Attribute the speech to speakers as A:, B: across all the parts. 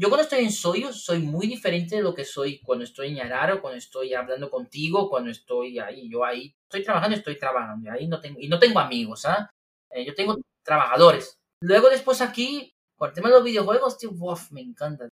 A: yo cuando estoy en Soyo soy muy diferente de lo que soy cuando estoy en Yararo, cuando estoy hablando contigo, cuando estoy ahí. Yo ahí estoy trabajando, estoy trabajando. Y ahí no tengo, y no tengo amigos, ¿ah? Eh, yo tengo trabajadores. Luego después aquí, con el tema de los videojuegos, tío, me encanta.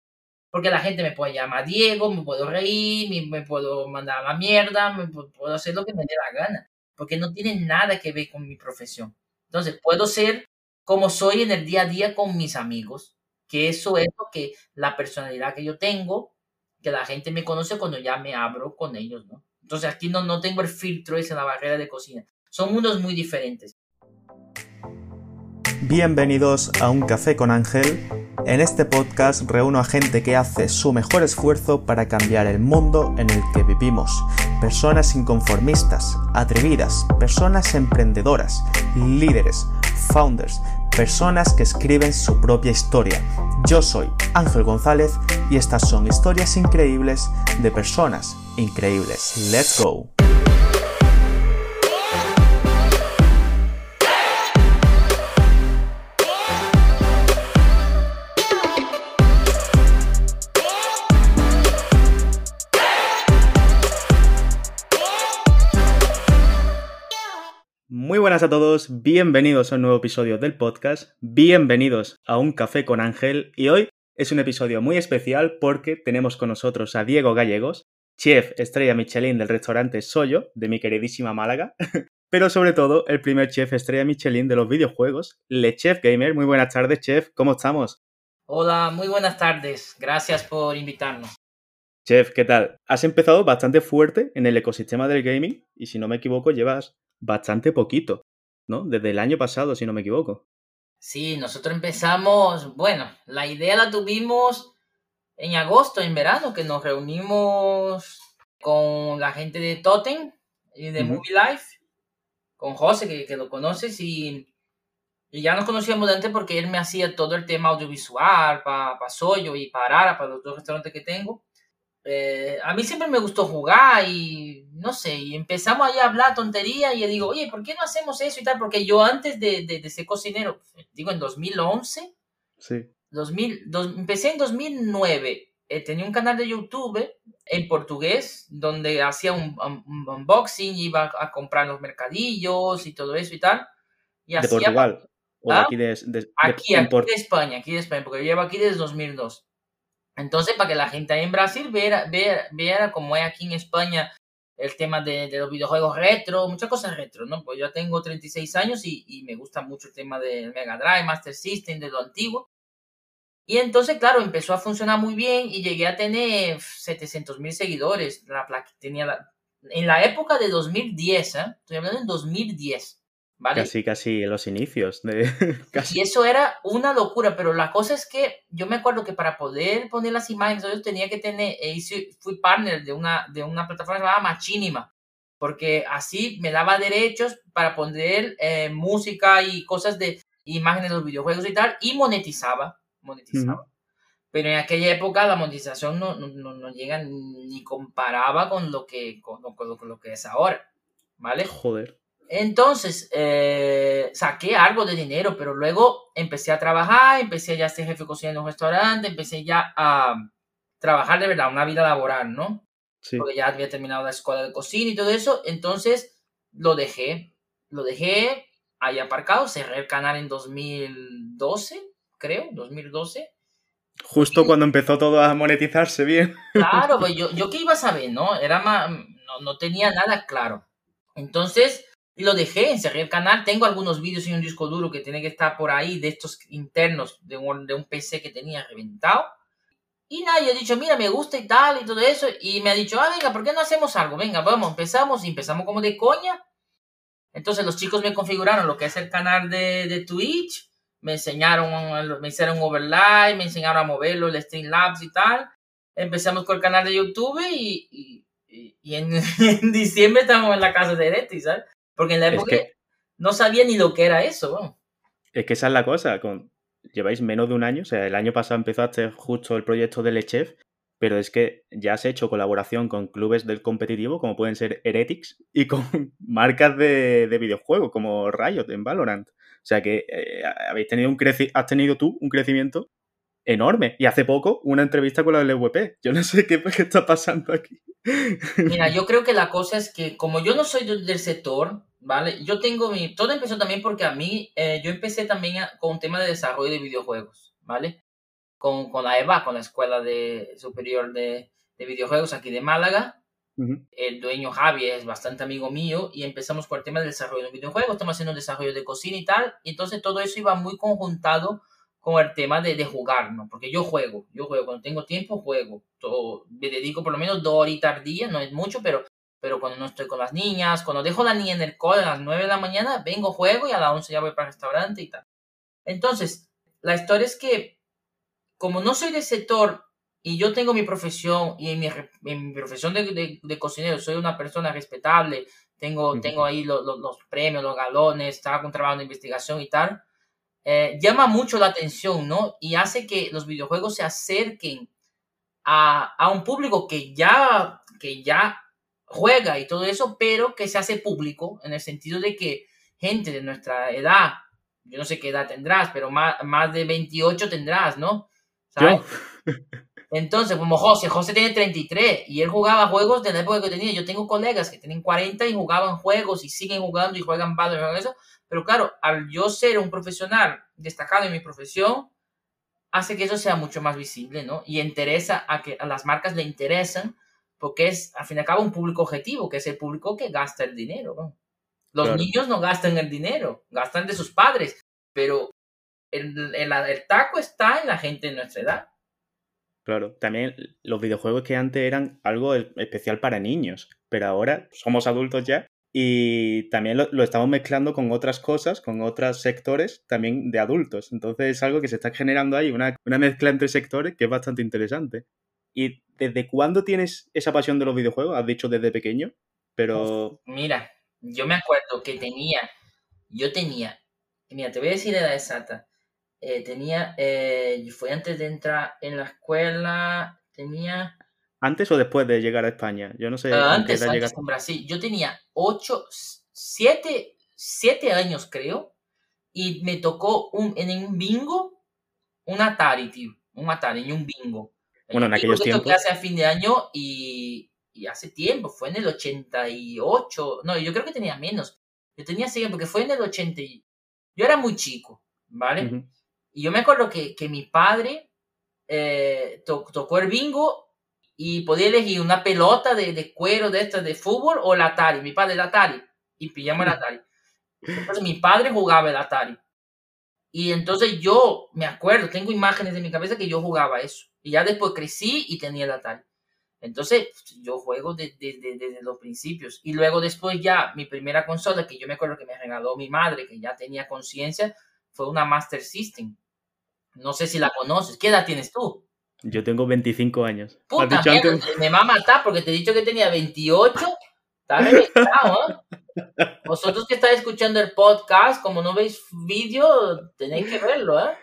A: Porque la gente me puede llamar Diego, me puedo reír, me, me puedo mandar a la mierda, me puedo hacer lo que me dé la gana. Porque no tiene nada que ver con mi profesión. Entonces, puedo ser como soy en el día a día con mis amigos que eso es lo que la personalidad que yo tengo, que la gente me conoce cuando ya me abro con ellos, ¿no? Entonces aquí no, no tengo el filtro ese, la barrera de cocina. Son mundos muy diferentes.
B: Bienvenidos a Un Café con Ángel. En este podcast reúno a gente que hace su mejor esfuerzo para cambiar el mundo en el que vivimos. Personas inconformistas, atrevidas, personas emprendedoras, líderes, founders, personas que escriben su propia historia. Yo soy Ángel González y estas son historias increíbles de personas increíbles. Let's go. Muy buenas a todos, bienvenidos a un nuevo episodio del podcast, bienvenidos a Un Café con Ángel y hoy es un episodio muy especial porque tenemos con nosotros a Diego Gallegos, chef estrella Michelin del restaurante Soyo de mi queridísima Málaga, pero sobre todo el primer chef estrella Michelin de los videojuegos, Le Chef Gamer. Muy buenas tardes, chef, ¿cómo estamos?
A: Hola, muy buenas tardes, gracias por invitarnos.
B: Chef, ¿qué tal? Has empezado bastante fuerte en el ecosistema del gaming y si no me equivoco llevas bastante poquito, ¿no? Desde el año pasado, si no me equivoco.
A: Sí, nosotros empezamos, bueno, la idea la tuvimos en agosto, en verano, que nos reunimos con la gente de Totem y de Movie Life, con José, que, que lo conoces, y, y, ya nos conocíamos de antes porque él me hacía todo el tema audiovisual para pa Soyo y para Ara, para los dos restaurantes que tengo. Eh, a mí siempre me gustó jugar y no sé, y empezamos ahí a hablar tontería y yo digo, oye, ¿por qué no hacemos eso y tal? Porque yo antes de, de, ser cocinero, digo en 2011,
B: sí.
A: 2000, empecé en 2009, eh, tenía un canal de YouTube en portugués donde hacía un, unboxing, iba a comprar los mercadillos y todo eso y tal. Y
B: ¿De Portugal? ¿O
A: ¿Ah?
B: aquí de,
A: aquí, aquí de España, aquí de España, porque yo llevo aquí desde 2002. Entonces, para que la gente ahí en Brasil viera, viera, cómo es aquí en España el tema de, los videojuegos retro, muchas cosas retro, ¿no? Pues yo tengo 36 años y, me gusta mucho el tema del Mega Drive, Master System, de lo antiguo. Y entonces, claro, empezó a funcionar muy bien y llegué a tener 700 mil seguidores. La tenía en la época de 2010, ¿eh? Estoy hablando en 2010.
B: Casi, casi en los inicios. De...
A: Y eso era una locura, pero la cosa es que yo me acuerdo que para poder poner las imágenes, yo tenía que tener, eh, fui partner de una, de una plataforma llamada Machinima, porque así me daba derechos para poner eh, música y cosas de imágenes de los videojuegos y tal, y monetizaba, monetizaba. Pero en aquella época la monetización no, no, no, llega ni comparaba con lo que, con, con lo que es ahora, ¿vale?
B: Joder.
A: Entonces, eh, saqué algo de dinero, pero luego empecé a trabajar, empecé ya a ser jefe de cocina en un restaurante, empecé ya a trabajar de verdad, una vida laboral, ¿no?
B: Sí.
A: Porque ya había terminado la escuela de cocina y todo eso, entonces lo dejé, lo dejé ahí aparcado, cerré el canal en 2012, creo, 2012.
B: Justo cuando empezó todo a monetizarse bien.
A: Claro, pues yo, yo qué iba a saber, ¿no? Era más, no, no tenía nada claro. Entonces, y lo dejé, encerré el canal. Tengo algunos vídeos y un disco duro que tiene que estar por ahí de estos internos de un, de un PC que tenía reventado. Y nadie ha dicho, mira, me gusta y tal y todo eso. Y me ha dicho, ah, venga, ¿por qué no hacemos algo? Venga, vamos, empezamos. Y empezamos como de coña. Entonces los chicos me configuraron lo que es el canal de, de Twitch. Me enseñaron, me hicieron overlay, me enseñaron a moverlo, el Streamlabs y tal. Empezamos con el canal de YouTube y, y, y en, en, diciembre estamos en la casa de Ereti, ¿sabes? Porque en la época es que, no sabía ni lo que era eso.
B: Es que esa es la cosa. Con, lleváis menos de un año. O sea, el año pasado empezaste justo el proyecto del Chef. Pero es que ya has hecho colaboración con clubes del competitivo, como pueden ser Heretics, y con marcas de, de videojuegos, como Riot en Valorant. O sea que eh, habéis tenido un has tenido tú un crecimiento enorme. Y hace poco una entrevista con la LVP. Yo no sé qué, qué está pasando aquí.
A: Mira, yo creo que la cosa es que como yo no soy del sector, ¿vale? Yo tengo mi... Todo empezó también porque a mí, eh, yo empecé también con un tema de desarrollo de videojuegos, ¿vale? Con, con la EVA, con la Escuela de, Superior de, de Videojuegos aquí de Málaga. El dueño Javi es bastante amigo mío y empezamos con el tema del desarrollo de videojuegos, estamos haciendo un desarrollo de cocina y tal, y entonces todo eso iba muy conjuntado con el tema de, de, jugar, ¿no? Porque yo juego, yo juego, cuando tengo tiempo juego, todo, me dedico por lo menos dos horitas al día, no es mucho, pero, pero cuando no estoy con las niñas, cuando dejo a la niña en el cole a las 9 de la mañana, vengo, juego y a las 11 ya voy para el restaurante y tal. Entonces, la historia es que, como no soy del sector y yo tengo mi profesión y en mi, en mi profesión de, de, cocinero soy una persona respetable, tengo, tengo ahí los premios, los galones, estaba con trabajo de investigación y tal, eh, llama mucho la atención, ¿no? Y hace que los videojuegos se acerquen a, a, un público que ya, que ya juega y todo eso, pero que se hace público en el sentido de que gente de nuestra edad, yo no sé qué edad tendrás, pero más, más de 28 tendrás, ¿no? ¿Sabes? Entonces, como José, José tiene 33 y él jugaba juegos de la época que tenía. Yo tengo colegas que tienen 40 y jugaban juegos y siguen jugando y juegan Valorant y eso, pero claro, al yo ser un profesional destacado en mi profesión, hace que eso sea mucho más visible, ¿no? Y interesa a que a las marcas le interesan porque es, al fin y al cabo, un público objetivo, que es el público que gasta el dinero, ¿no? Los niños no gastan el dinero, gastan de sus padres, pero el, el, el taco está en la gente de nuestra edad.
B: Claro, también los videojuegos que antes eran algo especial para niños, pero ahora somos adultos ya y también lo, estamos mezclando con otras cosas, con otros sectores también de adultos. Entonces es algo que se está generando ahí, una, una mezcla entre sectores que es bastante interesante. ¿Y desde cuándo tienes esa pasión de los videojuegos? Has dicho desde pequeño, pero...
A: Mira, yo me acuerdo que tenía, yo tenía, mira, te voy a decir la edad exacta. Eh, tenía, eh, fue antes de entrar en la escuela, tenía
B: ¿Antes o después de llegar a España? Yo no sé.
A: Uh, antes, antes en Brasil. Yo tenía 8, 7, 7 años, creo. Y me tocó un, en un bingo un Atari, tío. Un Atari, en un bingo.
B: Bueno, en, aquellos tiempos.
A: que hace a fin de año y, y, hace tiempo. Fue en el 88. No, yo creo que tenía menos. Yo tenía 6 porque fue en el 80. Yo era muy chico, ¿vale? Uh -huh. Y yo me acuerdo que, que mi padre eh, to, tocó el bingo y podía elegir una pelota de, de cuero de esta de fútbol o el Atari. Mi padre el Atari y pillamos el Atari. Entonces mi padre jugaba el Atari. Y entonces yo me acuerdo, tengo imágenes de mi cabeza que yo jugaba eso. Y ya después crecí y tenía el Atari. Entonces yo juego desde, desde, desde los principios. Y luego después ya mi primera consola que yo me acuerdo que me regaló mi madre, que ya tenía conciencia, fue una Master System. No sé si la conoces. ¿Qué edad tienes tú?
B: Yo tengo 25 años.
A: Puta mierda, antes? me va a matar porque te he dicho que tenía 28. Está reventado, ¿eh? Vosotros que estáis escuchando el podcast, como no veis vídeo, tenéis que verlo, ¿eh?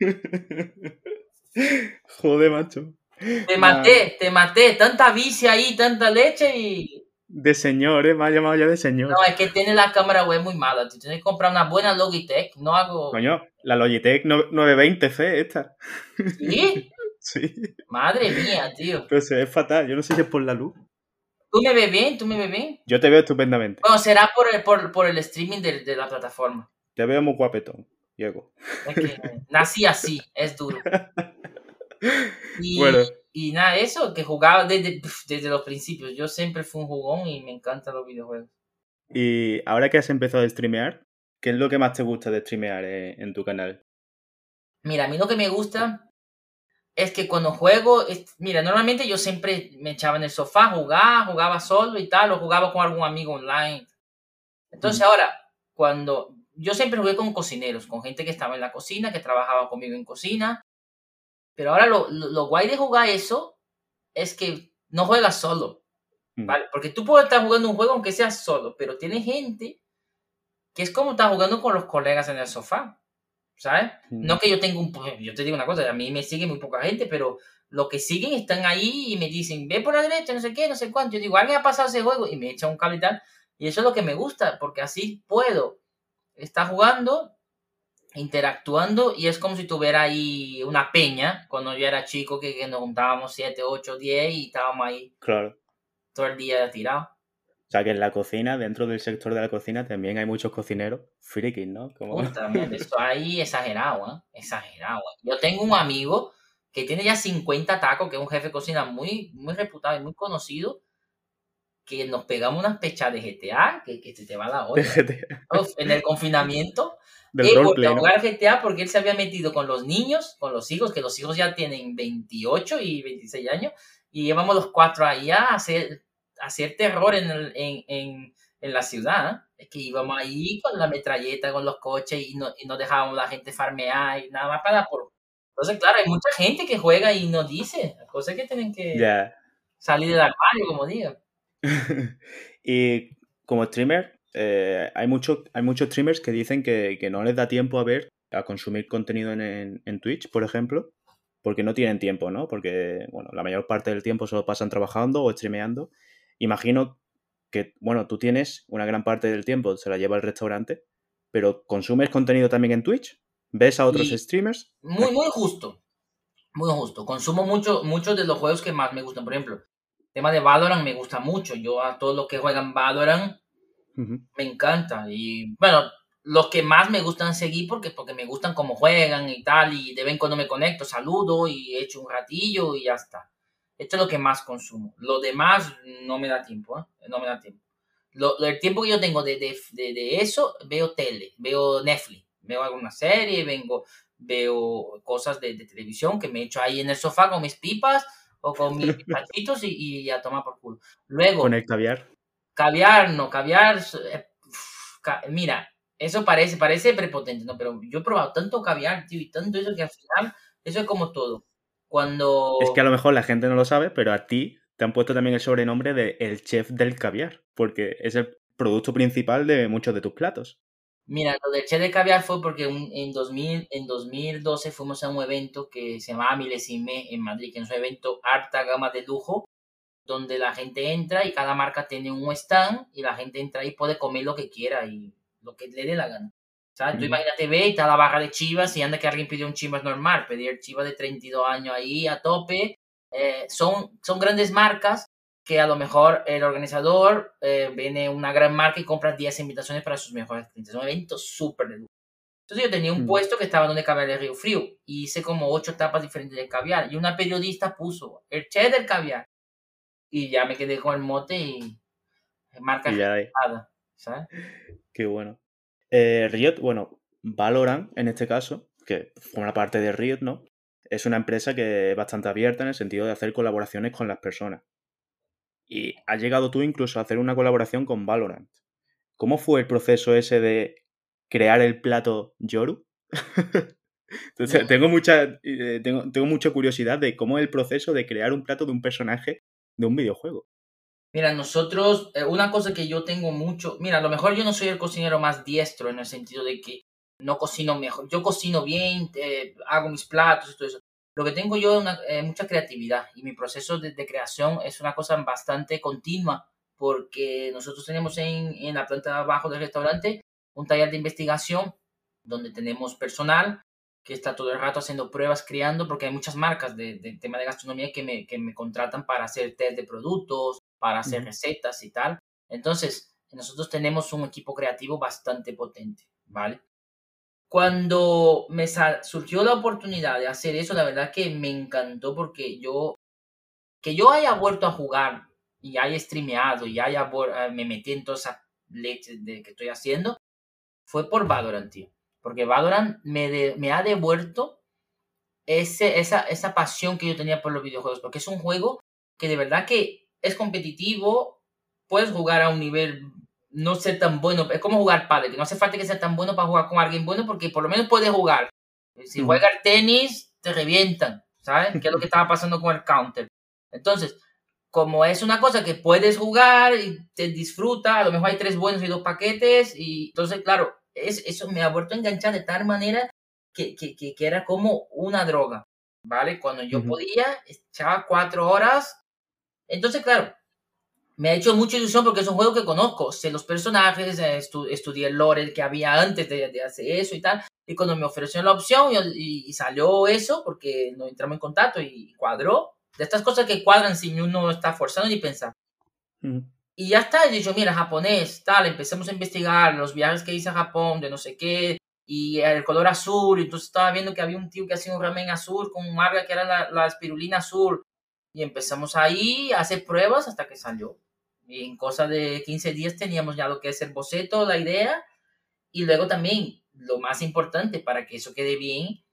B: Joder, macho.
A: Te maté, te maté. Tanta bici ahí, tanta leche y...
B: De señor, ¿eh? Me ha llamado ya de señor.
A: No, es que tiene la cámara web muy mala. Tú tienes que comprar una buena Logitech. No hago...
B: Coño, la Logitech 920C esta.
A: ¿Sí?
B: Sí.
A: Madre mía, tío.
B: Pero se ve fatal. Yo no sé si es por la luz.
A: ¿Tú me ves bien? ¿Tú me ves bien?
B: Yo te veo estupendamente.
A: Bueno, será por el, por, por el streaming de, de, la plataforma.
B: Te veo muy guapetón, Diego.
A: Es que nací así, es duro. Y, bueno. y nada, eso, que jugaba desde, desde los principios. Yo siempre fui un jugón y me encantan los videojuegos.
B: Y ahora que has empezado a streamear, ¿qué es lo que más te gusta de streamear en, en tu canal?
A: Mira, a mí lo que me gusta es que cuando juego, es, mira, normalmente yo siempre me echaba en el sofá, jugaba, jugaba solo y tal, o jugaba con algún amigo online. Entonces mm. ahora, cuando yo siempre jugué con cocineros, con gente que estaba en la cocina, que trabajaba conmigo en cocina, pero ahora lo, lo, lo guay de jugar eso es que no juegas solo, mm. ¿vale? Porque tú puedes estar jugando un juego aunque seas solo, pero tiene gente que es como estar jugando con los colegas en el sofá. ¿sabes? Mm. No que yo tenga un... Yo te digo una cosa, a mí me sigue muy poca gente, pero los que siguen están ahí y me dicen, ve por la derecha, no sé qué, no sé cuánto. Yo digo, alguien ha pasado ese juego y me echa un cable y tal. Y eso es lo que me gusta, porque así puedo estar jugando interactuando y es como si tuviera ahí una peña cuando yo era chico que, que nos juntábamos 7, 8, 10 y estábamos ahí
B: Claro.
A: todo el día tirados.
B: O sea que en la cocina, dentro del sector de la cocina, también hay muchos cocineros frikis, ¿no? Como...
A: Esto ahí exagerado, ¿eh? Exagerado. ¿eh? Yo tengo un amigo que tiene ya 50 tacos, que es un jefe de cocina muy, muy reputado y muy conocido, que nos pegamos unas pechas de GTA, que, que se te va la olla. Uf, en el confinamiento,
B: del
A: volvió
B: roleplay,
A: a
B: ¿no?
A: jugar GTA porque él se había metido con los niños, con los hijos, que los hijos ya tienen 28 y 26 años, y llevamos los cuatro ahí a hacer, a hacer terror en, el- en, en, en la ciudad. ¿eh? Es que íbamos ahí con la metralleta, con los coches, y no, y no dejábamos a la gente farmear y nada más para por... Entonces, claro, hay mucha gente que juega y no dice, cosas que tienen que
B: Ya.
A: salir del armario, como digo.
B: y como streamer, eh, hay, mucho, hay muchos streamers que dicen que, que no les da tiempo a ver, a consumir contenido en, en- en Twitch, por ejemplo, porque no tienen tiempo, ¿no? Porque, bueno, la mayor parte del tiempo solo pasan trabajando o streameando. Imagino que, bueno, tú tienes una gran parte del tiempo, se la lleva al restaurante, pero ¿consumes contenido también en Twitch? ¿Ves a otros
A: Y-
B: streamers?
A: Muy, muy justo. Muy justo. Consumo mucho, muchos de los juegos que más me gustan. Por ejemplo, tema de Valorant me gusta mucho. Yo a todos los que juegan Valorant
B: Ujú.
A: me encanta. Y bueno, los que más me gustan seguir porque, porque me gustan cómo juegan y tal. Y de vez en cuando me conecto, saludo y echo un ratillo y ya está. Esto es lo que más consumo. Lo demás no me da tiempo, ¿eh? No me da tiempo. Lo, el tiempo que yo tengo de, de, de, de eso, veo tele, veo Netflix, veo alguna serie, vengo, veo cosas de televisión que me echo ahí en el sofá con mis pipas o con mis pipachitos y, y a tomar por culo. Luego,
B: Con el caviar.
A: caviar, no, caviar, eh, ca- mira, eso parece, parece prepotente, ¿no? Pero yo he probado tanto caviar, tío, y tanto eso que al final, eso es como todo. Cuando...
B: Es que a lo mejor la gente no lo sabe, pero a ti te han puesto también el sobrenombre de el chef del caviar, porque es el producto principal de muchos de tus platos.
A: Mira, lo del Che de Caviar fue porque un- en, 2000, en 2012 fuimos a un evento que se llamaba Milesime en Madrid, que es un evento harta gama de lujo, donde la gente entra y cada marca tiene un stand y la gente entra y puede comer lo que quiera y lo que le dé la gana. ¿Sabes? Tú
B: Ujú.
A: imagínate, ve y está la barra de chivas y anda que alguien pidió un chivas normal, pedir chivas de 32 años ahí a tope. Eh, son, son grandes marcas que a lo mejor el organizador eh, viene una gran marca y compra 10 invitaciones para sus mejores clientes. Es un evento súper de lujo. Entonces yo tenía un
B: Mm.
A: puesto que estaba donde caviar de Río Frío y hice como ocho tapas diferentes de caviar y una periodista puso el che del caviar y ya me quedé con el mote y marca
B: Y ya
A: ¿sabes?
B: Qué bueno. Eh, Riot, bueno, Valorant en este caso, que forma parte de Riot, ¿no? Es una empresa que es bastante abierta en el sentido de hacer colaboraciones con las personas. Y has llegado tú incluso a hacer una colaboración con Valorant. ¿Cómo fue el proceso ese de crear el plato Yoru? Entonces,
A: No.
B: tengo mucha, eh, tengo, tengo mucha curiosidad de cómo es el proceso de crear un plato de un personaje de un videojuego.
A: Mira, nosotros, eh, una cosa que yo tengo mucho, mira, a lo mejor yo no soy el cocinero más diestro en el sentido de que no cocino mejor, yo cocino bien, eh, hago mis platos y todo eso. Lo que tengo yo es una- eh, mucha creatividad y mi proceso de, de creación es una cosa bastante continua porque nosotros tenemos en, en la planta de abajo del restaurante un taller de investigación donde tenemos personal que está todo el rato haciendo pruebas, creando, porque hay muchas marcas de, de tema de gastronomía que me, que me contratan para hacer test de productos, para hacer recetas y tal. Entonces, nosotros tenemos un equipo creativo bastante potente, ¿vale? Cuando me surgió la oportunidad de hacer eso, la verdad que me encantó porque yo, que yo haya vuelto a jugar y haya streameado y haya eh, me metí en toda esa leche de que estoy haciendo, fue por Valorant, tío. Porque Valorant me, de- me ha devuelto esa, esa pasión que yo tenía por los videojuegos. Porque es un juego que de verdad que es competitivo, puedes jugar a un nivel no ser tan bueno, es como jugar padre, que no hace falta que sea tan bueno para jugar con alguien bueno, porque por lo menos puedes jugar. Si
B: Ujú.
A: juegas tenis, te revientan, ¿sabes? Que es lo que estaba pasando con el counter. Entonces, como es una cosa que puedes jugar y te disfruta, a lo mejor hay tres buenos y dos paquetes, y entonces, claro, es, eso me ha vuelto a enganchar de tal manera que, que, que, que era como una droga, ¿vale? Cuando yo podía, echaba cuatro horas. Entonces, claro, me ha hecho mucha ilusión porque es un juego que conozco, sé los personajes, eh, estu- estudié el lore que había antes de, de hacer eso y tal. Y cuando me ofrecieron la opción y, salió eso, porque nos entramos en contacto y cuadró, de estas cosas que cuadran sin uno está forzando ni pensar. Mm. Y ya está, y yo, mira, japonés, tal, empecemos a investigar los viajes que hice a Japón, de no sé qué, y el color azul, y entonces estaba viendo que había un tío que hacía un ramen azul con un marga que era la, la espirulina azul, y empezamos ahí a hacer pruebas hasta que salió. Y en cosa de 15 días teníamos ya lo que es el boceto, la idea, y luego también lo más importante para que eso quede bien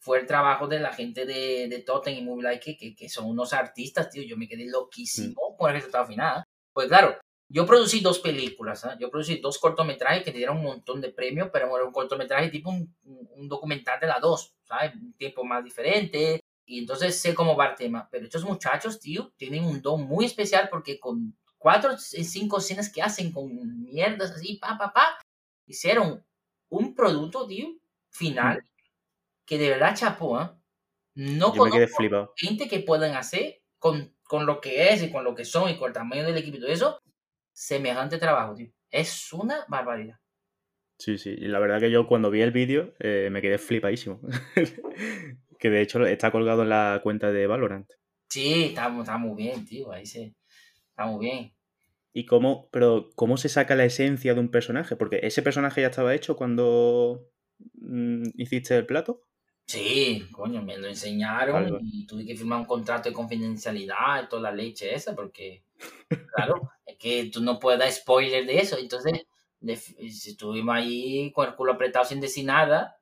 A: fue el trabajo de la gente de, de Totem y Movie que, que, son unos artistas, tío. Yo me quedé loquísimo por el resultado final. Pues claro, yo producí dos películas, ¿ah? yo producí dos cortometrajes que te dieron un montón de premios, pero era un cortometraje tipo un, un documental de las dos, ¿sabes? Un tiempo más diferente. Y entonces sé cómo va el tema. Pero estos muchachos, tío, tienen un don muy especial porque con cuatro, cinco escenas que hacen con mierdas así, pa, pa, pa, hicieron un producto, tío, final, que de verdad chapó, ¿eh? No
B: Yo conozco
A: gente que puedan hacer con, con, lo que es y con lo que son y con el tamaño del equipo y todo eso, semejante trabajo, tío. Es una barbaridad.
B: Sí, sí, y la verdad que yo cuando vi el vídeo eh, me quedé flipadísimo. que de hecho está colgado en la cuenta de Valorant.
A: Sí, está, está muy bien, tío, ahí se... Está muy bien.
B: ¿Y cómo, pero cómo se saca la esencia de un personaje? Porque ese personaje ya estaba hecho cuando mm, hiciste el plato.
A: Sí, coño, me lo enseñaron y tuve que firmar un contrato de confidencialidad y toda la leche esa, porque, claro, es que tú no puedes dar spoiler de eso. Entonces, estuvimos ahí con el culo apretado sin decir nada.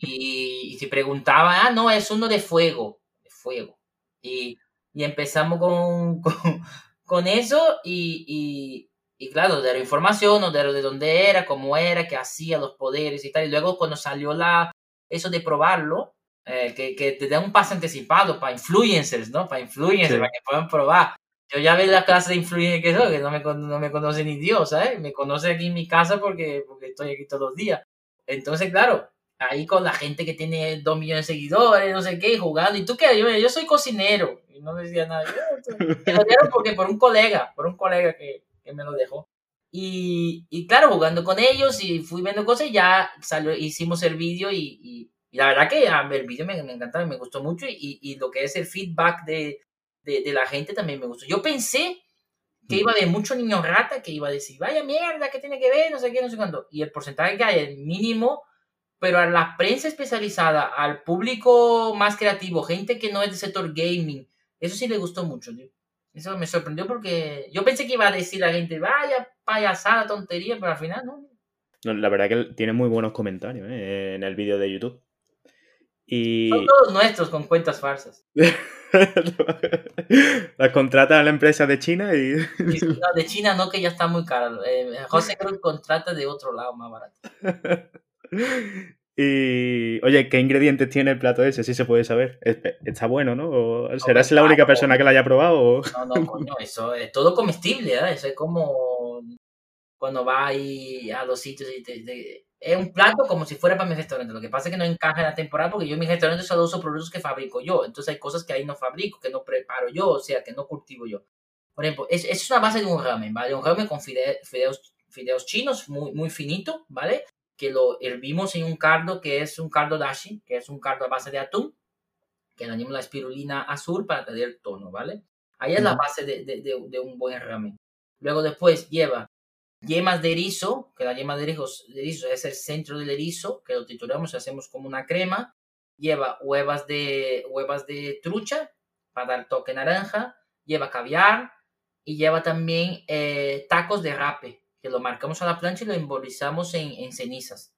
A: Y, si preguntaba, ah, no, es uno de fuego, de fuego. Y, y empezamos con, con eso y, y, claro, de la información, de, de dónde era, cómo era, qué hacía, los poderes y tal. Y luego cuando salió la, eso de probarlo, eh, que, que, te da un paso anticipado para influencers, ¿no? Para influencers, para que puedan probar. Yo ya veo la clase de influencers que soy, que no me, no me conoce ni Dios, ¿sabes? Me conoce aquí en mi casa porque, porque estoy aquí todos los días. Entonces, claro, ahí con la gente que tiene dos millones de seguidores, no sé qué, jugando. ¿Y tú qué? Yo, yo soy cocinero no decía nada. Me lo dieron porque por un colega, por un colega que, que me lo dejó. Y, y, claro, jugando con ellos y fui viendo cosas, ya salió, hicimos el vídeo y, y, la verdad que el vídeo me, me encantaba, me gustó mucho y, y, lo que es el feedback de, de, de, la gente también me gustó. Yo pensé que iba a haber mucho niño rata que iba a decir, vaya mierda, ¿qué tiene que ver? No sé qué, no sé cuándo. Y el porcentaje que hay, el mínimo, pero a la prensa especializada, al público más creativo, gente que no es del sector gaming, eso sí le gustó mucho, tío. Eso me sorprendió porque yo pensé que iba a decir la gente, vaya payasada, tontería, pero al final no.
B: la verdad que tiene muy buenos comentarios ¿eh? en el vídeo de YouTube. Y...
A: Son todos nuestros con cuentas farsas.
B: Las contrata a la empresa de China y...
A: no, de China no, que ya está muy caro. Eh, José creo que contrata de otro lado más barato.
B: Y, oye, ¿qué ingredientes tiene el plato ese? Si se puede saber. Está bueno, ¿no? ¿O ¿Serás la única persona que lo haya probado?
A: No, no, coño, eso es todo comestible, ¿eh? Eso es como cuando vas a los sitios y te, es un plato como si fuera para mi restaurante. Lo que pasa es que no encaja en la temporada porque yo en mi restaurante solo uso productos que fabrico yo. Entonces hay cosas que ahí no fabrico, que no preparo yo, o sea, que no cultivo yo. Por ejemplo, es, es una base de un ramen, ¿vale? Un ramen con fideos, fideos chinos, muy, muy finito, ¿vale? Que lo hervimos en un caldo que es un caldo dashi, que es un caldo a base de atún, que le añadimos la espirulina azul para tener tono, ¿vale? Ahí es la base de, de, de, un buen ramen. Luego después lleva yemas de erizo, que la yema de erizo, de erizo es el centro del erizo, que lo trituramos y hacemos como una crema. Lleva huevas de, huevas de trucha para dar toque naranja. Lleva caviar y lleva también eh, tacos de rape, que lo marcamos a la plancha y lo embolizamos en, en cenizas,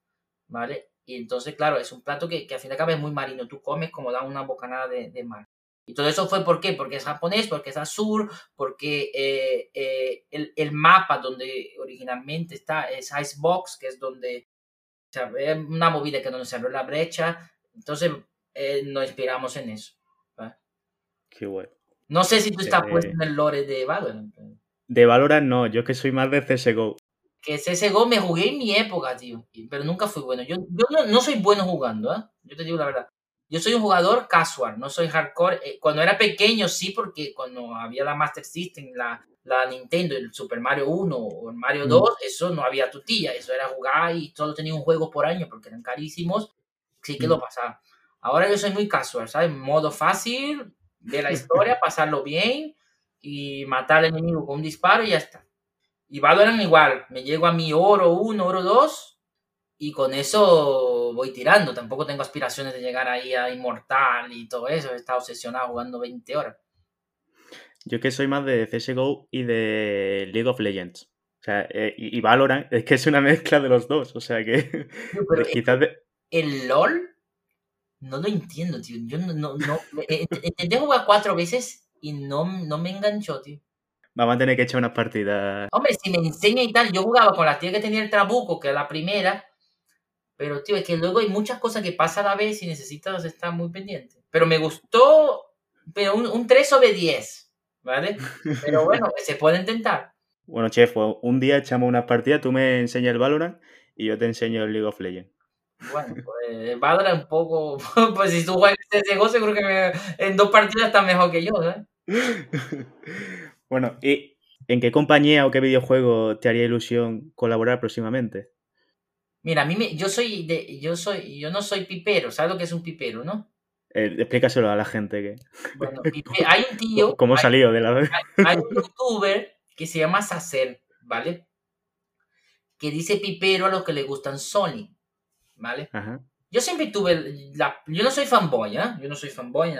A: ¿vale? Y entonces, claro, es un plato que, que al fin y al cabo es muy marino, tú comes como da una bocanada de, de mar. Y todo eso fue ¿por qué? Porque es japonés, porque es azul, porque eh, eh, el, el, mapa donde originalmente está es Icebox, que es donde se abre una movida que donde se abrió la brecha. Entonces eh, nos inspiramos en eso.
B: Qué bueno.
A: No sé si tú estás puesto en el lore de Valorant.
B: De Valorant no, yo que soy más de CSGO.
A: Que CSGO me jugué en mi época, tío. Pero nunca fui bueno. Yo, yo no, soy bueno jugando, ¿eh? Yo te digo la verdad. Yo soy un jugador casual, no soy hardcore. Eh, cuando era pequeño sí, porque cuando había la Master System, la, la Nintendo, el Super Mario 1 o el Mario 2, mm. eso no había tutilla, eso era jugar y solo tenía un juego por año porque eran carísimos, sí que lo mm. pasaba. Ahora yo soy muy casual, ¿sabes? Modo fácil, de la historia, pasarlo bien y matar al enemigo con un disparo y ya está. Y Valorant igual, me llego a mi oro 1, oro 2 y con eso voy tirando. Tampoco tengo aspiraciones de llegar ahí a inmortal y todo eso. He estado obsesionado jugando 20 horas.
B: Yo que soy más de CSGO y de League of Legends. O sea, eh, y, Valorant es que es una mezcla de los dos. O sea que.
A: quizás El LOL no lo entiendo, tío. Yo no. no, no eh, intenté jugar cuatro veces y no, no me enganchó, tío.
B: Vamos a tener que echar unas partidas.
A: Hombre, si me enseña y tal, yo jugaba con la tía que tenía el trabuco, que es la primera. Pero, tío, es que luego hay muchas cosas que pasan a la vez y necesitas estar muy pendiente. Pero me gustó, pero un, un 3 sobre 10, ¿vale? Pero bueno, se puede intentar.
B: Bueno, chef, pues, un día echamos unas partidas, tú me enseñas el Valorant y yo te enseño el League of Legends.
A: Bueno, pues Valorant un poco. Pues si tú juegas CSGO, seguro que en dos partidas estás mejor que yo, ¿eh?
B: bueno, ¿y en qué compañía o qué videojuego te haría ilusión colaborar próximamente?
A: Mira, a mí me, yo soy de, yo soy, yo no soy pipero, ¿sabes lo que es un pipero, no?
B: Eh, explícaselo a la gente que.
A: Bueno, hay un tío.
B: ¿Cómo salió de la
A: hay, hay un youtuber que se llama Sacer, ¿vale? Que dice pipero a los que le gustan Sony. ¿vale? Yo siempre tuve, la, yo no soy fanboy, ¿eh? Yo no soy fanboy.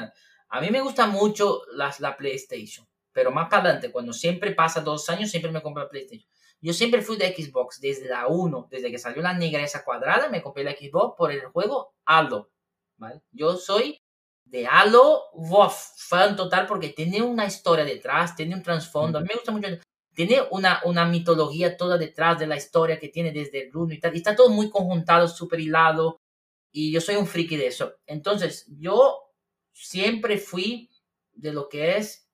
A: A mí me gusta mucho las, la PlayStation, pero más para adelante, cuando siempre pasa dos años, siempre me compro la PlayStation. Yo siempre fui de Xbox, desde la 1, desde que salió la negra esa cuadrada, me compré la Xbox por el juego Halo, ¿vale? Yo soy de Halo, wow, fan total porque tiene una historia detrás, tiene un trasfondo. A mí me gusta mucho tiene una, una mitología toda detrás de la historia que tiene desde el 1 y tal. Y está todo muy conjuntado, súper hilado. Y yo soy un friki de eso. Entonces, yo siempre fui de lo que es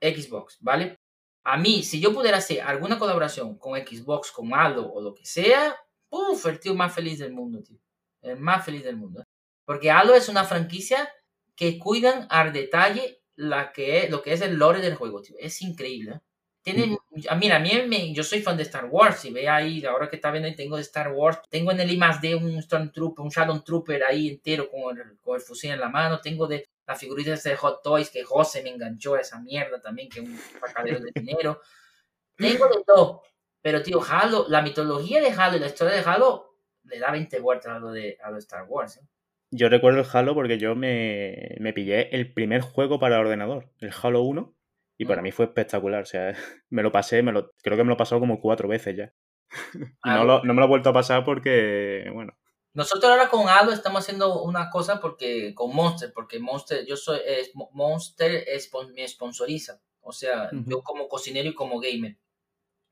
A: Xbox, ¿vale? A mí, si yo pudiera hacer alguna colaboración con Xbox, con Halo o lo que sea, uff, el tío más feliz del mundo, tío. El más feliz del mundo. Porque Halo es una franquicia que cuidan al detalle la que es, lo que es el lore del juego, tío. Es increíble. ¿eh? Tienen, ah, mira, a mí yo soy fan de Star Wars. y ve ahí, ahora que está viendo, tengo de Star Wars. Tengo en el I D un Stormtrooper, un Shadow Trooper ahí entero con el, con el fusil en la mano. Tengo de las figuritas de Hot Toys que José me enganchó a esa mierda también, que es un pacadero de dinero. Tengo de todo. Pero, tío, Halo, la mitología de Halo y la historia de Halo le da 20 vueltas a lo de, a lo Star Wars. ¿eh?
B: Yo recuerdo el Halo porque yo me, me pillé el primer juego para ordenador, el Halo 1 y para mí fue espectacular. O sea, me lo pasé, me lo, creo que me lo he pasado como cuatro veces ya. y no, lo, no me lo he vuelto a pasar porque, bueno.
A: Nosotros ahora con Halo estamos haciendo una cosa porque con Monster, porque Monster, yo soy, Monster es, me sponsoriza. O sea, yo como cocinero y como gamer,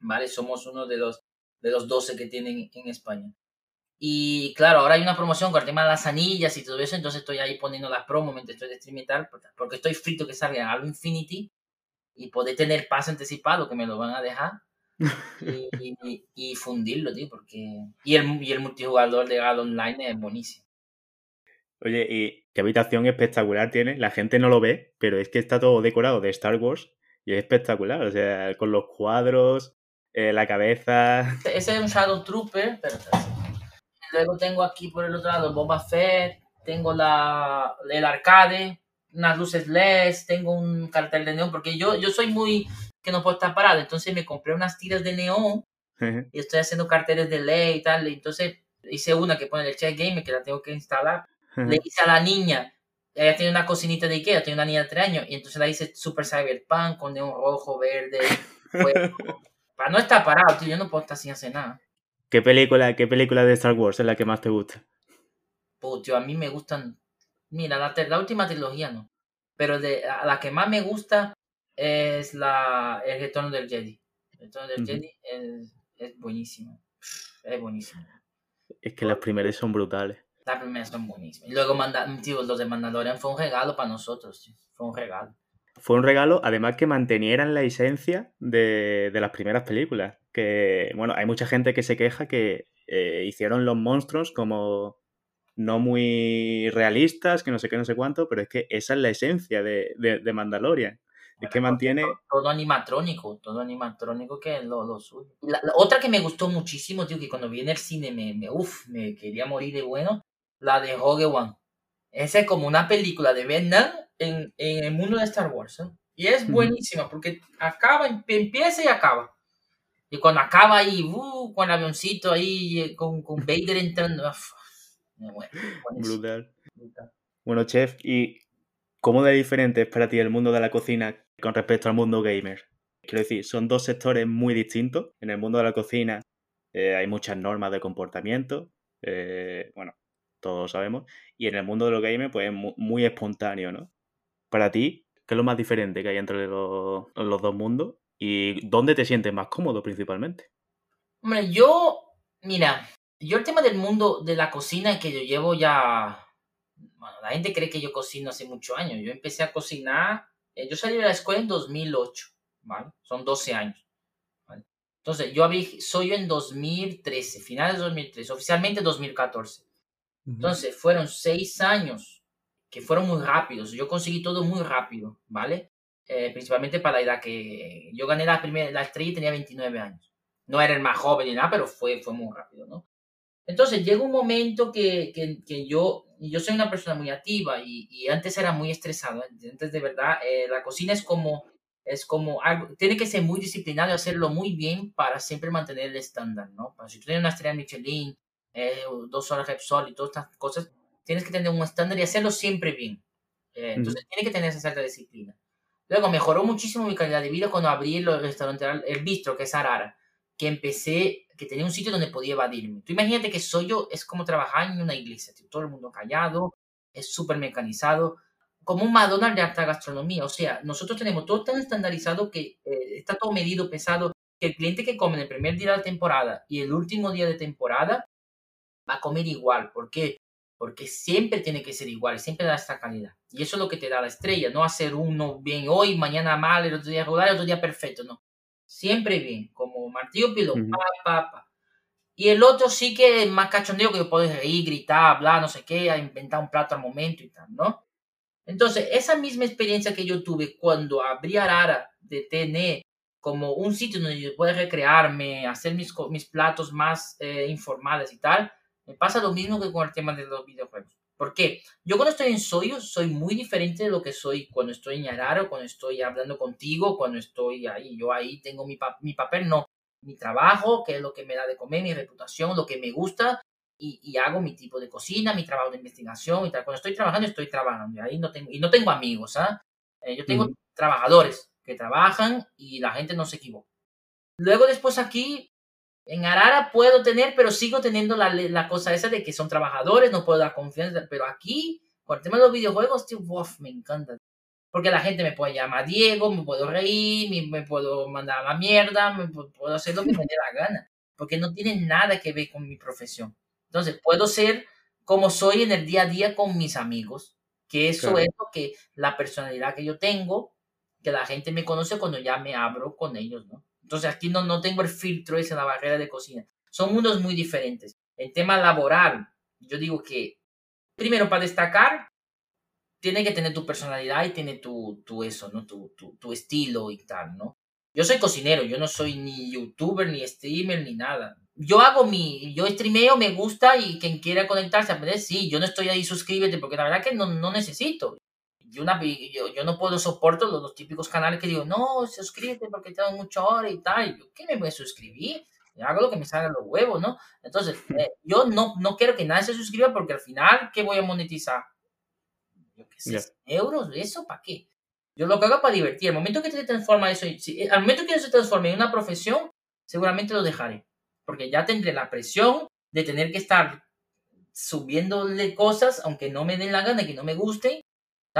A: ¿vale? Somos uno de los, de los 12 que tienen en España. Y claro, ahora hay una promoción con el tema de las anillas y todo eso, entonces estoy ahí poniendo las promos mientras estoy de stream y tal, porque estoy frito que salga Halo Infinity y poder tener pase anticipado que me lo van a dejar y, y, fundirlo, tío, porque... Y el, y el multijugador de Halo Online es buenísimo.
B: Oye, y qué habitación espectacular tiene. La gente no lo ve, pero es que está todo decorado de Star Wars y es espectacular. O sea, con los cuadros, eh, la cabeza.
A: Ese es un Shadow Trooper, pero luego tengo aquí por el otro lado Boba Fett, tengo la, el arcade, unas luces LED, tengo un cartel de neón, porque yo, yo soy muy que no puedo estar parado, entonces me compré unas tiras de neón y estoy haciendo carteles de LED y tal, entonces hice una que pone el Chat Game que la tengo que instalar, le hice a la niña, ella tiene una cocinita de Ikea, tiene una niña de 3 años, y entonces la hice Super Cyberpunk con neón rojo, verde, para no estar parado, tío, yo no puedo estar sin hacer nada.
B: ¿Qué película, qué película de Star Wars es la que más te gusta?
A: Pues, tío, a mí me gustan Mira, la, última trilogía no. Pero de, la que más me gusta es la, El Retorno del Jedi. El Retorno del Jedi es, es buenísimo. Es buenísimo.
B: Es que las primeras son brutales.
A: Las primeras son buenísimas. Y luego manda, tío, los de Mandalorian fue un regalo para nosotros. Fue un regalo.
B: Fue un regalo, además que mantenieran la esencia de, de las primeras películas. Que, bueno, hay mucha gente que se queja que eh, hicieron los monstruos como no muy realistas, que no sé qué, no sé cuánto, pero es que esa es la esencia de, de, Mandalorian. Es que mantiene...
A: Todo, animatrónico, todo animatrónico que es lo, lo suyo. La, otra que me gustó muchísimo, tío, que cuando vi en el cine me, me, uf, me quería morir de bueno, la de Rogue One. Esa es como una película de Vietnam en, en el mundo de Star Wars. ¿eh? Y es buenísima porque acaba, empieza y acaba. Y cuando acaba ahí, uh, con el avioncito ahí, eh, con, con Vader entrando.
B: Brutal. Bueno, chef, ¿y cómo de diferente es para ti el mundo de la cocina con respecto al mundo gamer? Quiero decir, son dos sectores muy distintos. En el mundo de la cocina eh, hay muchas normas de comportamiento. Eh, bueno, todos sabemos. Y en el mundo de los gamers, pues es muy, espontáneo, ¿no? Para ti, ¿qué es lo más diferente que hay entre los, los dos mundos? ¿Y dónde te sientes más cómodo principalmente?
A: Hombre, yo, mira, yo el tema del mundo de la cocina que yo llevo ya, bueno, la gente cree que yo cocino hace muchos años. Yo empecé a cocinar, yo salí de la escuela en 2008, ¿vale? Son 12 años. ¿vale? Entonces, yo soy yo en 2013, finales de 2013, oficialmente 2014. Entonces, fueron seis años que fueron muy rápidos. Yo conseguí todo muy rápido, ¿vale? Eh, principalmente para la edad que yo gané la primera, la estrella y tenía 29 años. No era el más joven ni nada, pero fue, fue muy rápido, ¿no? Entonces llega un momento que, que, que yo, yo soy una persona muy activa y, y antes era muy estresado. Antes de verdad, eh, la cocina es como, es como algo, tiene que ser muy disciplinado y hacerlo muy bien para siempre mantener el estándar, ¿no? Para si tú tienes una estrella Michelin, eh, dos horas Repsol y todas estas cosas, tienes que tener un estándar y hacerlo siempre bien. Eh, entonces tiene que tener esa cierta disciplina. Luego mejoró muchísimo mi calidad de vida cuando abrí el restaurante, el bistro, que es Arara, que empecé, que tenía un sitio donde podía evadirme. Tú imagínate que soy yo, es como trabajar en una iglesia, todo el mundo callado, es súper mecanizado, como un McDonald's de alta gastronomía. O sea, nosotros tenemos todo tan estandarizado que eh, está todo medido, pesado, que el cliente que come en el primer día de la temporada y el último día de temporada va a comer igual. ¿Por qué? Porque siempre tiene que ser igual, siempre da esta calidad. Y eso es lo que te da la estrella, no hacer uno bien hoy, mañana mal, el otro día regular, el otro día perfecto, no. Siempre bien, como martillo pilo, pa, pa, Y el otro sí que es más cachondeo que puedes reír, gritar, hablar, no sé qué, inventar un plato al momento y tal, ¿no? Entonces, esa misma experiencia que yo tuve cuando abrí Arara de tener como un sitio donde yo pueda recrearme, hacer mis, mis platos más eh, informales y tal, me pasa lo mismo que con el tema de los videojuegos. ¿Por qué? Yo cuando estoy en Soyo soy muy diferente de lo que soy cuando estoy en Yararo, cuando estoy hablando contigo, cuando estoy ahí. Yo ahí tengo mi, mi papel, no, mi trabajo, que es lo que me da de comer, mi reputación, lo que me gusta, y, y, hago mi tipo de cocina, mi trabajo de investigación y tal. Cuando estoy trabajando, estoy trabajando. Y, ahí no tengo, y no tengo amigos, ¿ah? Eh, yo tengo trabajadores que trabajan y la gente no se equivoca. Luego después aquí en Arara puedo tener, pero sigo teniendo la, la, cosa esa de que son trabajadores, no puedo dar confianza. Pero aquí, con el tema de los videojuegos, tío, me encanta. Porque la gente me puede llamar Diego, me puedo reír, me, puedo mandar a la mierda, me puedo hacer lo que me dé la gana. Porque no tiene nada que ver con mi profesión. Entonces, puedo ser como soy en el día a día con mis amigos. Que eso es lo que la personalidad que yo tengo, que la gente me conoce cuando ya me abro con ellos, ¿no? Entonces aquí no, no tengo el filtro ese, la barrera de cocina. Son mundos muy diferentes. En tema laboral, yo digo que, primero, para destacar, tiene que tener tu personalidad y tiene tu, tu eso, ¿no? Tu, tu, tu, estilo y tal, ¿no? Yo soy cocinero, yo no soy ni youtuber, ni streamer, ni nada. Yo hago mi, yo streameo, me gusta y quien quiera conectarse, a sí, yo no estoy ahí, suscríbete, porque la verdad que no, no necesito yo, una, yo, yo, no puedo soportar los, típicos canales que digo, no, suscríbete porque tengo mucha hora y tal. Yo, ¿qué me voy a suscribir? Hago lo que me salga los huevos, ¿no? Entonces, eh, yo no, no quiero que nadie se suscriba porque al final, ¿qué voy a monetizar? Yo qué sé, euros, ¿eso para qué? Yo lo que hago para divertir. Al momento que se transforma eso, si, al momento que se transforme en una profesión, seguramente lo dejaré. Porque ya tendré la presión de tener que estar subiéndole cosas, aunque no me den la gana, que no me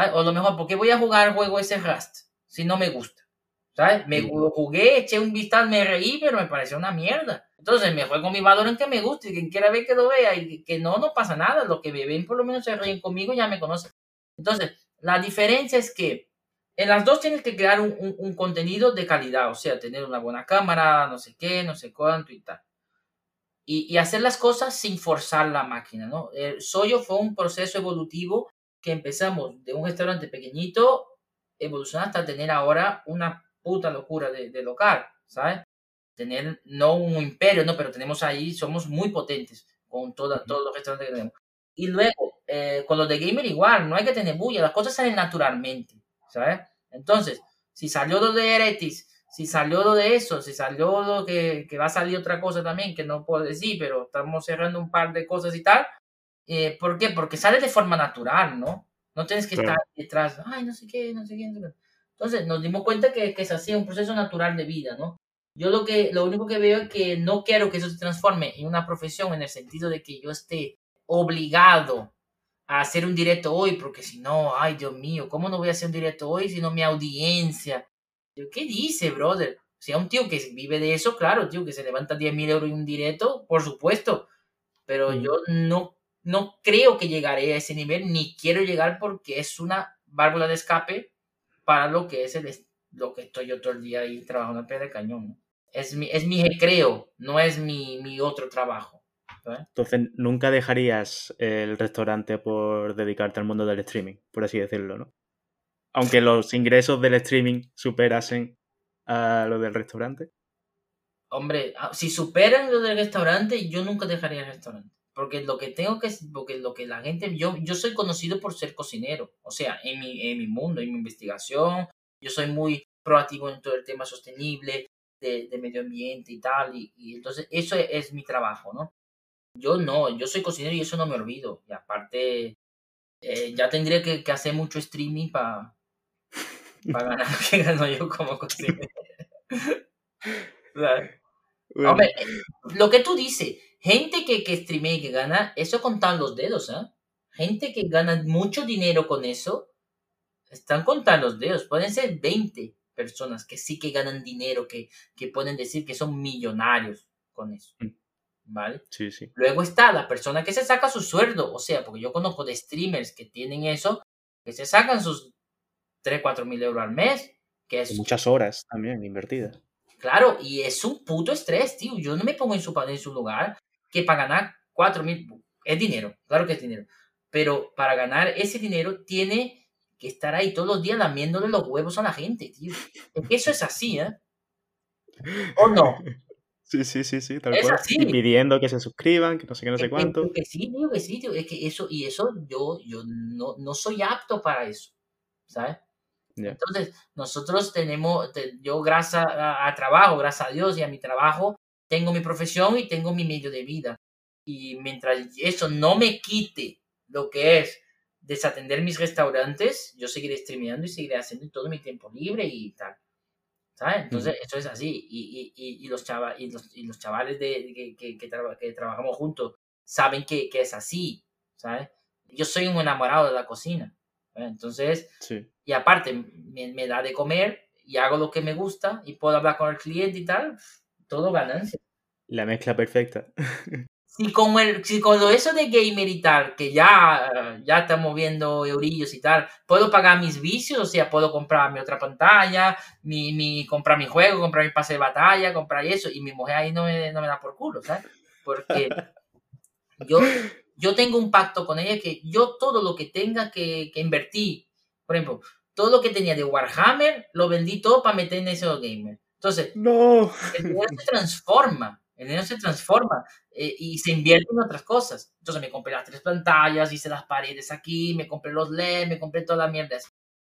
A: guste, o lo mejor, ¿por qué voy a jugar el juego ese Rust si no me gusta? ¿Sabes? Me jugué, eché un vistazo, me reí, pero me pareció una mierda. Entonces me juego mi valor en que me guste, y quien quiera ver que lo vea y que no, no pasa nada. Lo que me ven por lo menos se ríen conmigo, ya me conocen. Entonces, la diferencia es que en las dos tienes que crear un, un, contenido de calidad, o sea, tener una buena cámara, no sé qué, no sé cuánto y tal. Y, y hacer las cosas sin forzar la máquina, ¿no? El Soyo fue un proceso evolutivo que empezamos de un restaurante pequeñito evolucionar hasta tener ahora una puta locura de, de local, ¿sabes? Tener no un imperio, no, pero tenemos ahí, somos muy potentes con toda, todos los restaurantes que tenemos. Y luego, eh, con los de gamer igual, no hay que tener bulla, las cosas salen naturalmente, ¿sabes? Entonces, si salió lo de Eretis, si salió lo de eso, si salió lo que, que va a salir otra cosa también, que no puedo decir, pero estamos cerrando un par de cosas y tal. Eh, ¿Por qué? Porque sale de forma natural, ¿no? No tienes que estar detrás, ay, no sé qué, no sé qué. Entonces nos dimos cuenta que, que es así, un proceso natural de vida, ¿no? Yo lo, que, lo único que veo es que no quiero que eso se transforme en una profesión en el sentido de que yo esté obligado a hacer un directo hoy, porque si no, ay Dios mío, ¿cómo no voy a hacer un directo hoy si no mi audiencia? ¿Qué dice, brother? Si a un tío que vive de eso, claro, tío, que se levanta 10 mil euros en un directo, por supuesto, pero yo no, no creo que llegaré a ese nivel, ni quiero llegar porque es una válvula de escape para lo que es el, lo que estoy yo todo el día ahí trabajando a pie de cañón. Es mi, es mi recreo, no es mi, mi otro trabajo.
B: Entonces, nunca dejarías el restaurante por dedicarte al mundo del streaming, por así decirlo, ¿no? Aunque los ingresos del streaming superasen a lo del restaurante.
A: Hombre, ah, si superan lo del restaurante, yo nunca dejaría el restaurante. Porque lo que tengo que, porque lo que la gente, yo, yo soy conocido por ser cocinero. O sea, en mi, en mi mundo, en mi investigación, yo soy muy proactivo en todo el tema sostenible, de, de medio ambiente y tal. Y, y entonces, eso es, es mi trabajo, ¿no? Yo no, yo soy cocinero y eso no me olvido. Y aparte, eh, ya tendría que, que, hacer mucho streaming para ganar lo que gano yo como cocinero. bueno. Hombre, lo que tú dices, gente que, que streamea y que gana, eso contan los dedos, ¿eh? Gente que gana mucho dinero con eso, están contando los dedos. Pueden ser 20 personas que sí que ganan dinero, que, que pueden decir que son millonarios con eso. Mm. ¿vale?
B: Sí, sí.
A: Luego está la persona que se saca su sueldo, o sea, porque yo conozco de streamers que tienen eso, que se sacan sus 3, 4 mil euros al mes, que es...
B: muchas horas también invertidas.
A: Claro, y es un puto estrés, tío. Yo no me pongo en su, en su lugar que para ganar 4 mil, es dinero, claro que es dinero, pero para ganar ese dinero tiene que estar ahí todos los días lamiéndole los huevos a la gente, tío. Es que eso es así, ¿eh? ¿O no?
B: Sí, sí, sí, sí, tal cual. Y pidiendo que se suscriban, que no sé qué, no sé cuánto.
A: Es que sí, digo que sí, tío. Es que eso, y eso yo, yo no, no soy apto para eso, ¿sabes? Entonces, nosotros tenemos, yo gracias a, trabajo, gracias a Dios y a mi trabajo, tengo mi profesión y tengo mi medio de vida. Y mientras eso no me quite lo que es desatender mis restaurantes, yo seguiré streameando y seguiré haciendo todo mi tiempo libre y tal. ¿sabes? Entonces, eso es así. Y, y, y, los, chava, y, los, y los chavales de, que, que, que, que trabajamos juntos saben que, que, es así, ¿sabes? Yo soy un enamorado de la cocina. Entonces,
B: sí.
A: y aparte, me, me, da de comer y hago lo que me gusta y puedo hablar con el cliente y tal, todo ganancia.
B: La mezcla perfecta.
A: si con, el, si con lo eso de gamer y tal, que ya, ya estamos viendo eurillos y tal, puedo pagar mis vicios, o sea, puedo comprar mi otra pantalla, mi, mi, comprar mi juego, comprar mi pase de batalla, comprar eso, y mi mujer ahí no me, no me da por culo, ¿sabes? Porque yo, yo tengo un pacto con ella que yo todo lo que tenga que, que invertir, por ejemplo, todo lo que tenía de Warhammer, lo vendí todo para meter en ese gamer. Entonces,
B: no.
A: el dinero se transforma el dinero se transforma eh, y se invierte en otras cosas. Entonces me compré las tres pantallas, hice las paredes aquí, me compré los LED, me compré toda la mierda.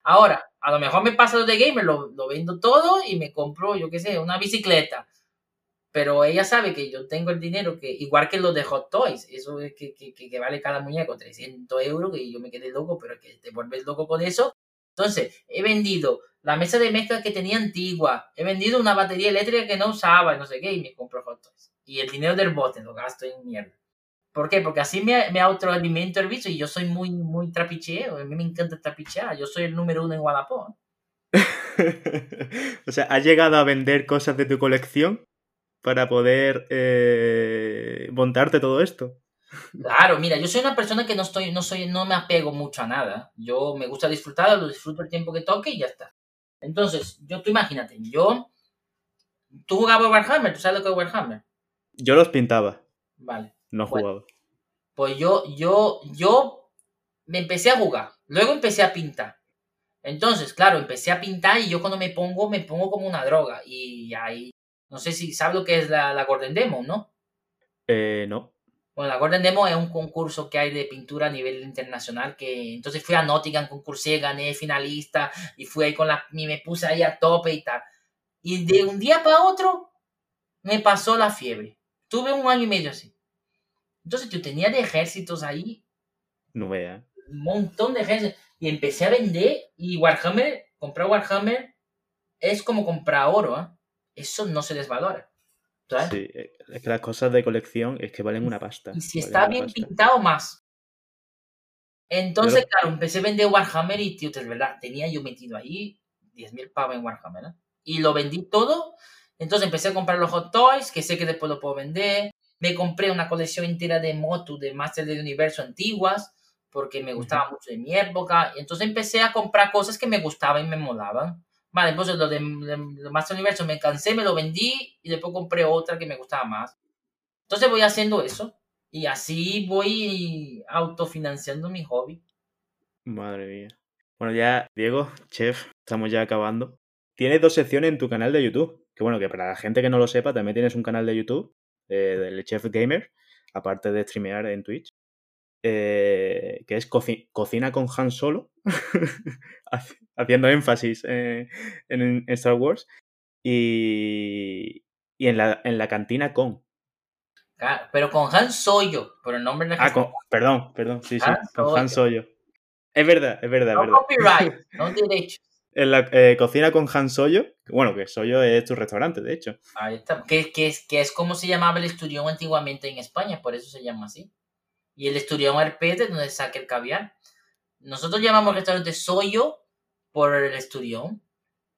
A: Ahora, a lo mejor me pasa lo de gamer, lo, lo vendo todo y me compro, yo qué sé, una bicicleta. Pero ella sabe que yo tengo el dinero, que igual que lo de Hot Toys, eso es que, que, que vale cada muñeco 300 euros, que yo me quedé loco, pero que te vuelves loco con eso. Entonces, he vendido la mesa de mezcla que tenía antigua, he vendido una batería eléctrica que no usaba, no sé qué, y me compro Hot. Y el dinero del bote lo gasto en mierda. ¿Por qué? Porque así me, me autoalimento el vicio y yo soy muy, muy trapicheo. A mí me encanta trapichear. Yo soy el número uno en Wallapop.
B: o sea, ¿has llegado a vender cosas de tu colección para poder eh, montarte todo esto?
A: Claro, mira, yo soy una persona que no estoy, no soy, no me apego mucho a nada. Yo me gusta disfrutar, lo disfruto el tiempo que toque y ya está. Entonces, yo tú imagínate, yo. ¿Tú jugabas Warhammer? ¿Tú sabes lo que es Warhammer?
B: Yo los pintaba.
A: Vale.
B: No jugaba.
A: Pues yo, yo, yo me empecé a jugar. Luego empecé a pintar. Entonces, claro, empecé a pintar y yo cuando me pongo, me pongo como una droga. Y ahí, no sé si sabes lo que es la, la Golden Demo, ¿no?
B: Eh, no.
A: Bueno, la Golden Demo es un concurso que hay de pintura a nivel internacional que entonces fui a Nottingham, concursé, gané finalista y fui ahí con la y me puse ahí a tope y tal. Y de un día para otro me pasó la fiebre. Tuve un año y medio así. Entonces yo tenía de ejércitos ahí.
B: No vea.
A: Un montón de ejércitos. Y empecé a vender y Warhammer, comprar Warhammer es como comprar oro. ¿eh? Eso no se desvalora. ¿Sabes?
B: Sí, eh, es que las cosas de colección es que valen una pasta.
A: Y si está bien
B: pasta.
A: pintado, más. Entonces,
B: Yo
A: claro, empecé a vender Warhammer y, tío, es verdad, tenía yo metido ahí 10.000 pavos en Warhammer. ¿eh? Y lo vendí todo. Entonces empecé a comprar los Hot Toys, que sé que después lo puedo vender. Me compré una colección entera de motos de Master del Universo antiguas, porque me gustaba mucho de mi época. Y entonces empecé a comprar cosas que me gustaban y me molaban. Vale, entonces lo de, Master Universo me cansé, me lo vendí y después compré otra que me gustaba más. Entonces voy haciendo eso y así voy autofinanciando mi hobby.
B: Madre mía. Bueno, ya, Diego, chef, estamos ya acabando. Tienes dos secciones en tu canal de YouTube. Que bueno, que para la gente que no lo sepa, también tienes un canal de YouTube eh, del Chef Gamer, aparte de streamear en Twitch, eh, que es coci- Cocina con Han Solo, haci- haciendo énfasis eh, en, en Star Wars, y, y en, la, en la cantina con.
A: Claro, pero con Han soy yo, pero el nombre no es
B: Ah, con, perdón, perdón, sí, sí, con Han Solo. Es verdad, es verdad,
A: no
B: verdad.
A: copyright, no derecho.
B: En la eh, cocina con Han Soyo, que bueno, que Soyo es tu restaurante, de hecho.
A: Ahí está. Que, que, es, que es como se llamaba el esturión antiguamente en España, por eso se llama así. Y el esturión RP es de donde saca el caviar. Nosotros llamamos restaurante Soyo por el esturión.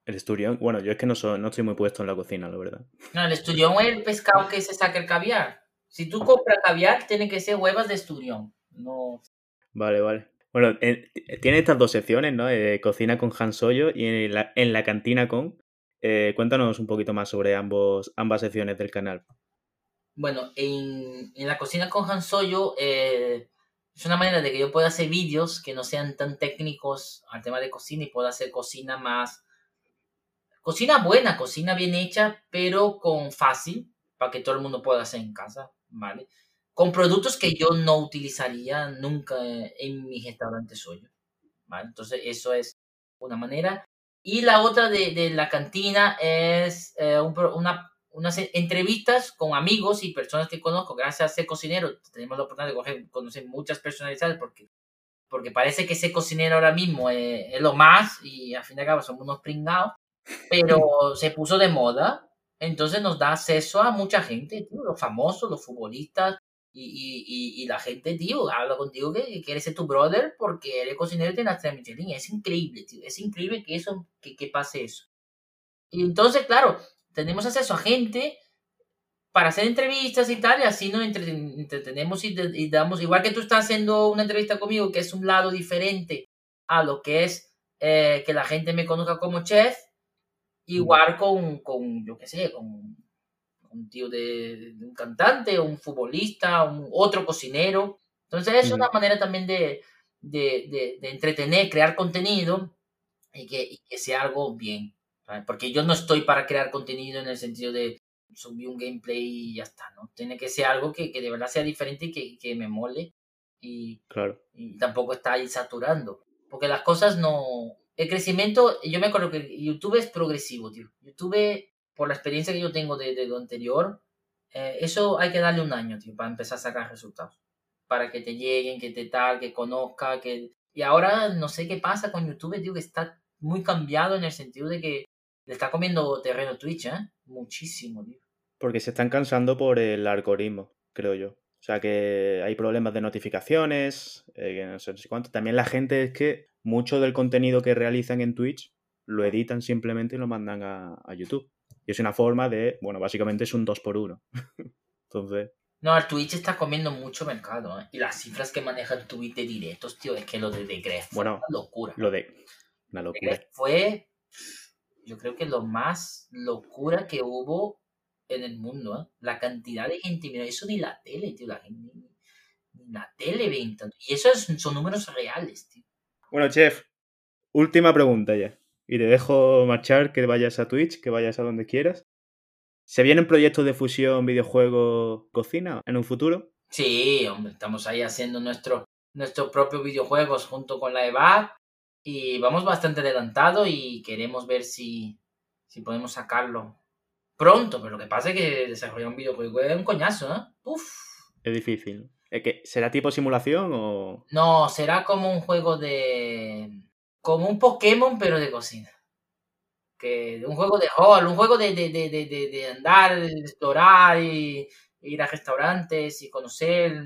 B: El esturión, bueno, yo es que no, soy, no estoy muy puesto en la cocina, la verdad.
A: No, el esturión es el pescado que se saca el caviar. Si tú compras caviar, tiene que ser huevas de esturión. No.
B: Vale, vale. Bueno, eh, tiene estas dos secciones, ¿no? Eh, cocina con Han Soyo y en la, en la cantina con. Eh, cuéntanos un poquito más sobre ambos, ambas secciones del canal.
A: Bueno, en, en la cocina con Han Soyo eh, es una manera de que yo pueda hacer vídeos que no sean tan técnicos al tema de cocina y pueda hacer cocina más. Cocina buena, cocina bien hecha, pero con fácil, para que todo el mundo pueda hacer en casa, ¿vale? Con productos que yo no utilizaría nunca en mi restaurante Soyo, ¿vale? Entonces, eso es una manera. Y la otra de, de la cantina es eh, un una, unas e- entrevistas con amigos y personas que conozco. Gracias a ser cocinero, tenemos la oportunidad de coger- conocer muchas personalidades porque, porque parece que ser cocinero ahora mismo es, es lo más y al fin y al cabo somos unos pringados, pero se puso de moda. Entonces nos da acceso a mucha gente, tío, los famosos, los futbolistas, y, y, y, la gente, tío, habla contigo que, que quiere ser tu brother porque eres cocinero y tienes estrella Michelin. Es increíble, tío. Es increíble que eso, que, que pase eso. Y entonces, claro, tenemos acceso a gente para hacer entrevistas y tal, y así nos entreten- entretenemos y, damos, igual que tú estás haciendo una entrevista conmigo, que es un lado diferente a lo que es eh, que la gente me conozca como chef, igual con, con yo qué sé, con un tío de, de un cantante, un futbolista, un otro cocinero. Entonces es una manera también de, de, de, de entretener, crear contenido y que, y que sea algo bien. ¿Sabes? Porque yo no estoy para crear contenido en el sentido de subir un gameplay y ya está, ¿no? Tiene que ser algo que, que de verdad sea diferente y que, que me mole y,
B: Claro.
A: y tampoco está ahí saturando. Porque las cosas no... El crecimiento, yo me acuerdo que YouTube es progresivo, tío. YouTube, por la experiencia que yo tengo de, de lo anterior, eh, eso hay que darle un año, tío, para empezar a sacar resultados. Para que te lleguen, que te tal, que conozca, que... Y ahora no sé qué pasa con YouTube, tío, que está muy cambiado en el sentido de que le está comiendo terreno Twitch, ¿eh? Muchísimo, tío.
B: Porque se están cansando por el algoritmo, creo yo. O sea que hay problemas de notificaciones, eh, no sé, cuánto. También la gente es que mucho del contenido que realizan en Twitch lo editan simplemente y lo mandan a, a YouTube. Y es una forma de, bueno, básicamente es un 2 por 1 Entonces,
A: No, el Twitch está comiendo mucho mercado, ¿eh? Y las cifras que maneja el Twitch de directos, tío, es que lo de The Gref fue
B: Bueno,
A: una locura.
B: lo de... Una
A: The
B: locura.
A: Gref fue, yo creo que lo más locura que hubo en el mundo, ¿eh? La cantidad de gente, mira, eso ni la tele, tío, la gente, ni, la tele ven tanto. Y eso es- son números reales, tío.
B: Bueno, chef, última pregunta ya. Y te dejo marchar, que vayas a Twitch, que vayas a donde quieras. ¿Se vienen proyectos de fusión videojuego-cocina en un futuro?
A: Sí, hombre, estamos ahí haciendo nuestro, nuestros propios videojuegos junto con la EVAD y vamos bastante adelantado y queremos ver si, si podemos sacarlo pronto, pero lo que pasa es que desarrollar un videojuego es un coñazo, ¿eh? Uf.
B: Es difícil. ¿Es que, ¿Será tipo simulación o...?
A: No, será como un juego de... como un Pokémon pero de cocina. Que un juego de rol, un juego de, de, de, de, de andar, explorar y ir a restaurantes y conocer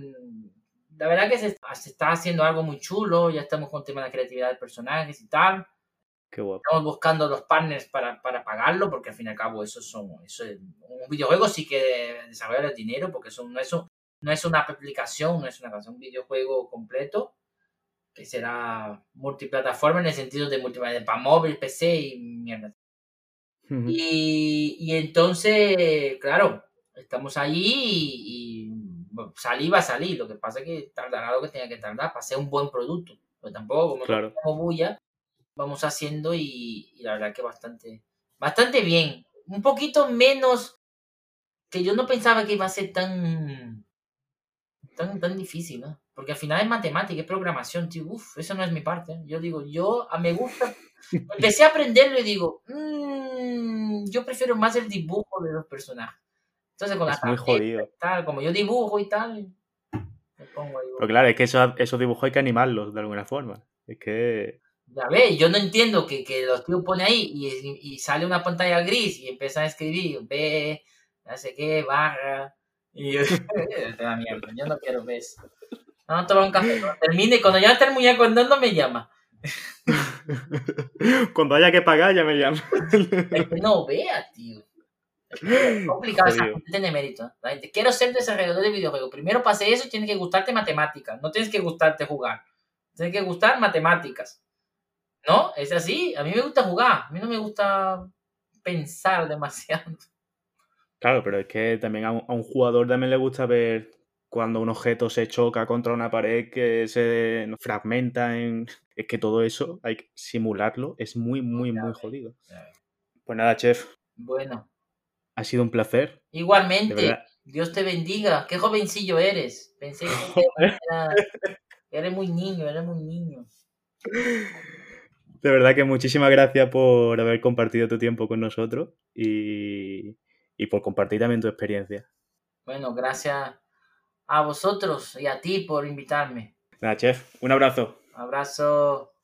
A: la verdad que se, está haciendo algo muy chulo, ya estamos con el tema de la creatividad de personajes y tal.
B: Qué guapo.
A: Estamos buscando los partners para, para pagarlo, porque al fin y al cabo eso son, eso es, un videojuego sí que desarrolla el dinero, porque eso no, es, no es una aplicación, no es una un videojuego completo, que será multiplataforma en el sentido de multiplataforma para móvil, PC y mierda. y, y entonces, claro, estamos allí y salir va a salir, lo que pasa es que tardará lo que tenga que tardar para ser un buen producto. Pero tampoco, como
B: claro.
A: no bulla, vamos haciendo y, la verdad que bastante, bastante bien. Un poquito menos que yo no pensaba que iba a ser tan, tan, tan difícil, ¿no? Porque al final es matemática, es programación, tío. Uf, eso no es mi parte. Yo digo, yo a me gusta. Empecé a aprenderlo y digo, mmm, yo prefiero más el dibujo de los personajes. Entonces con
B: es muy jodido.
A: Tal, como yo dibujo y tal, me
B: pongo ahí. Pero claro, es que esos, esos dibujos hay que animarlos de alguna forma. Es que...
A: Ya ves, yo no entiendo que, que los tíos ponen ahí y, y, sale una pantalla gris y empiezan a escribir B, no sé qué, barra. Y yo, mierda, yo no quiero ver eso. No, toma un café. Cuando termine, cuando ya esté el muñeco andando, me llama.
B: cuando haya que pagar, ya me llama.
A: Es que no vea, tío. Es complicado, esa gente mérito. La gente, quiero ser desarrollador de videojuegos. Primero pase eso, tiene que gustarte matemáticas. No tienes que gustarte jugar. Tienes que gustar matemáticas. ¿No? Es así. A mí me gusta jugar. A mí no me gusta pensar demasiado.
B: Claro, pero es que también a un, jugador también le gusta ver cuando un objeto se choca contra una pared que se fragmenta en... Es que todo eso, hay que simularlo, es muy, muy, muy jodido. Pues nada, chef.
A: Bueno,
B: ha sido un placer.
A: Igualmente. Dios te bendiga. Qué jovencillo eres. Pensé que eres muy niño, eres muy niño.
B: De verdad que muchísimas gracias por haber compartido tu tiempo con nosotros y, y por compartir también tu experiencia.
A: Bueno, gracias a vosotros y a ti por invitarme.
B: Nada, chef, un abrazo.
A: Abrazo.